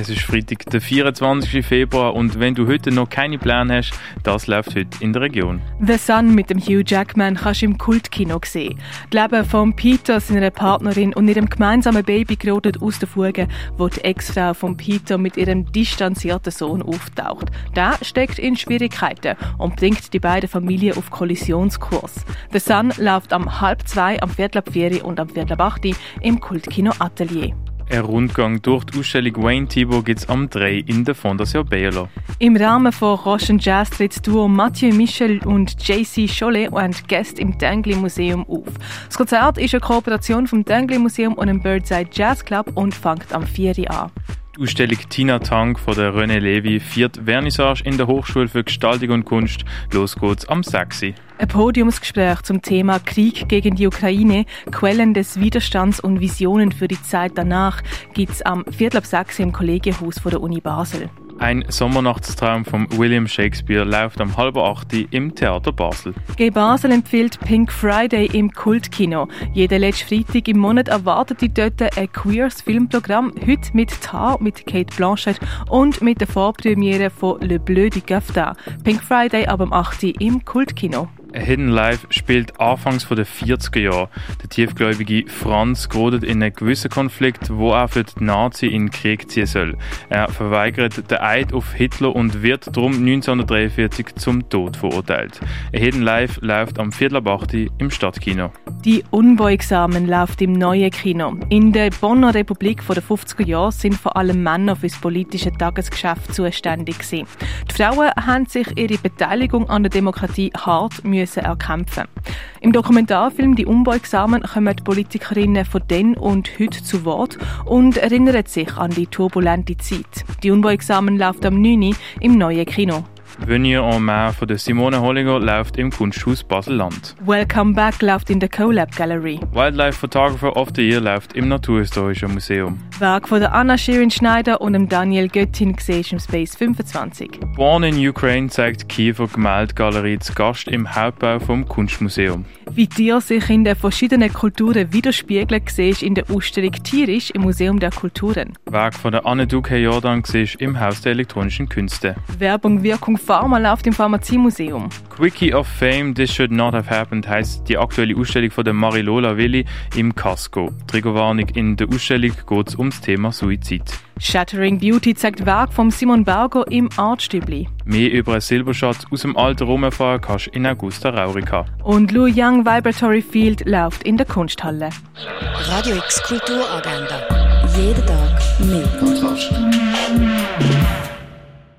Es ist Freitag, der 24. Februar und wenn du heute noch keine Pläne hast, das läuft heute in der Region. The Sun mit dem Hugh Jackman kannst du im Kultkino sehen. Das Leben von Peter, seiner Partnerin und ihrem gemeinsamen Baby gerät aus der Fuge, wo die Ex-Frau von Peter mit ihrem distanzierten Sohn auftaucht. Der steckt in Schwierigkeiten und bringt die beiden Familien auf Kollisionskurs. The Sun läuft am halb zwei, am Viertel ab vier und am Viertel ab acht im Kultkino Atelier. Ein Rundgang durch die Ausstellung Wayne Thibault gibt es am 3 in der Fondation Bayerlo. Im Rahmen von Rochen Jazz tritt das Duo Mathieu Michel und JC Cholet und Gäste im Dengli Museum auf. Das Konzert ist eine Kooperation vom Dengli Museum und dem Birdside Jazz Club und fängt am 4 Uhr an. Ausstellung Tina Tank von der René Levi viert Vernissage in der Hochschule für Gestaltung und Kunst. Los geht's am 6. Ein Podiumsgespräch zum Thema Krieg gegen die Ukraine, Quellen des Widerstands und Visionen für die Zeit danach gibt's am Viertel ab 6 im Kollegienhaus der Uni Basel. Ein Sommernachtstraum von William Shakespeare läuft am halb acht im Theater Basel. G Basel empfiehlt Pink Friday im Kultkino. Jeden letzten Freitag im Monat erwartet die dort ein queers Filmprogramm. Heute mit Tar, mit Kate Blanchett und mit der Vorpremiere von Le Bleu du Gafta. Pink Friday ab am 8. im Kultkino. Hidden Life spielt anfangs der 40er Jahre. Der tiefgläubige Franz gerät in einen gewissen Konflikt, wo er für die Nazi in den Krieg ziehen soll. Er verweigert den Eid auf Hitler und wird darum 1943 zum Tod verurteilt. Hidden Life läuft am Viertel im Stadtkino. Die Unbeugsamen läuft im neuen Kino. In der Bonner Republik vor den 50er Jahren sind vor allem Männer für das politische Tagesgeschäft zuständig gewesen. Die Frauen haben sich ihre Beteiligung an der Demokratie hart müssen müssen erkämpfen. Im Dokumentarfilm Die Unbeugsamen kommen die Politikerinnen von dann und heute zu Wort und erinnern sich an die turbulente Zeit. Die Unbeugsamen läuft am 9. im neuen Kino. Venir en Mer von der Simone Holliger läuft im Kunsthaus Basel-Land. Welcome Back läuft in der CoLab Gallery. Wildlife Photographer of the Year läuft im Naturhistorischen Museum. Werk von der Anna Shirin Schneider und dem Daniel Göttin siehst im Space 25. Born in Ukraine zeigt Kiefer Gemäldgalerie zu Gast im Hauptbau vom Kunstmuseum. Wie dir sich in den verschiedenen Kulturen widerspiegelt, siehst in der Ausstellung Tierisch im Museum der Kulturen. Werk von der Anne Duque Jordan siehst im Haus der elektronischen Künste. Werbung, Wirkung, Pharma läuft im Pharmaziemuseum. Quickie of Fame, This Should Not Have Happened heißt die aktuelle Ausstellung von der Marilola Willi im Casco. Triggerwarnung in der Ausstellung geht es ums Thema Suizid. Shattering Beauty zeigt Werk von Simon Berger im Artstübli. Mehr über einen Silberschatz aus dem alten Rom erfahren kannst in Augusta Raurica. Und Lou Young Vibratory Field läuft in der Kunsthalle. Radio X Kulturagenda. Jeden Tag mehr.